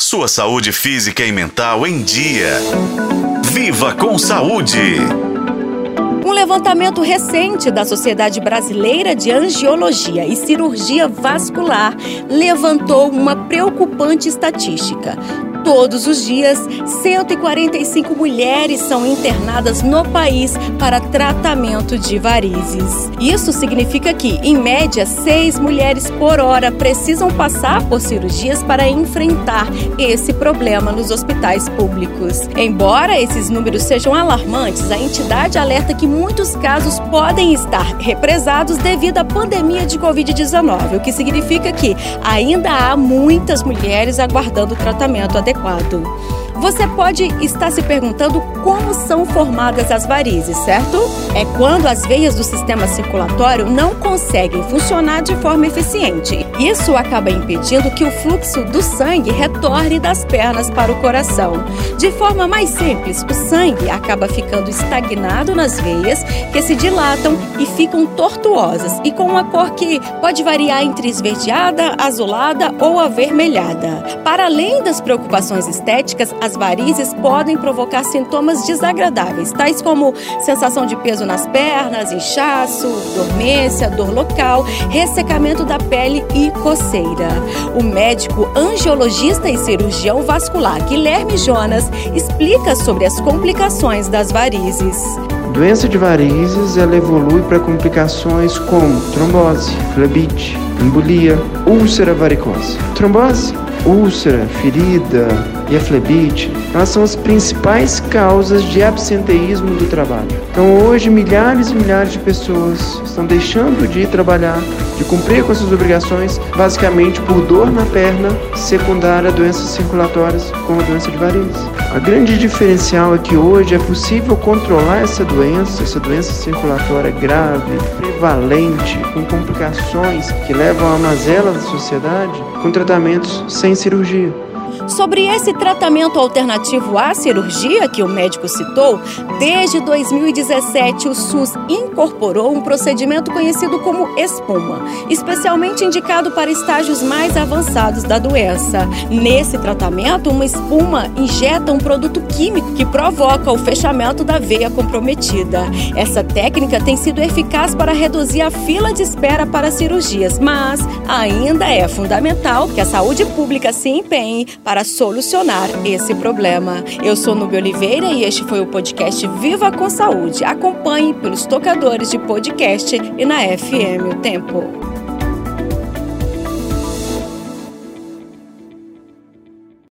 Sua saúde física e mental em dia. Viva com saúde! Um levantamento recente da Sociedade Brasileira de Angiologia e Cirurgia Vascular levantou uma preocupante estatística. Todos os dias, 145 mulheres são internadas no país para tratamento de varizes. Isso significa que, em média, seis mulheres por hora precisam passar por cirurgias para enfrentar esse problema nos hospitais públicos. Embora esses números sejam alarmantes, a entidade alerta que muitos casos podem estar represados devido à pandemia de Covid-19, o que significa que ainda há muitas mulheres aguardando tratamento adequado adequado. Você pode estar se perguntando como são formadas as varizes, certo? É quando as veias do sistema circulatório não conseguem funcionar de forma eficiente. Isso acaba impedindo que o fluxo do sangue retorne das pernas para o coração. De forma mais simples, o sangue acaba ficando estagnado nas veias, que se dilatam e ficam tortuosas e com uma cor que pode variar entre esverdeada, azulada ou avermelhada. Para além das preocupações estéticas, as varizes podem provocar sintomas desagradáveis, tais como sensação de peso nas pernas, inchaço, dormência, dor local, ressecamento da pele e coceira. O médico angiologista e cirurgião vascular Guilherme Jonas explica sobre as complicações das varizes. Doença de varizes ela evolui para complicações como trombose, flebite, embolia, úlcera varicosa. Trombose úlcera, ferida e a flebite, elas são as principais causas de absenteísmo do trabalho. Então hoje milhares e milhares de pessoas estão deixando de ir trabalhar, de cumprir com suas obrigações, basicamente por dor na perna secundária a doenças circulatórias como a doença de varizes. A grande diferencial é que hoje é possível controlar essa doença, essa doença circulatória grave, prevalente, com complicações que levam à mazela da sociedade, com tratamentos sem cirurgia. Sobre esse tratamento alternativo à cirurgia que o médico citou, desde 2017 o SUS incorporou um procedimento conhecido como espuma, especialmente indicado para estágios mais avançados da doença. Nesse tratamento, uma espuma injeta um produto químico que provoca o fechamento da veia comprometida. Essa técnica tem sido eficaz para reduzir a fila de espera para cirurgias, mas ainda é fundamental que a saúde pública se empenhe para solucionar esse problema. Eu sou Nubia Oliveira e este foi o podcast Viva com Saúde. Acompanhe pelos tocadores de podcast e na FM O Tempo.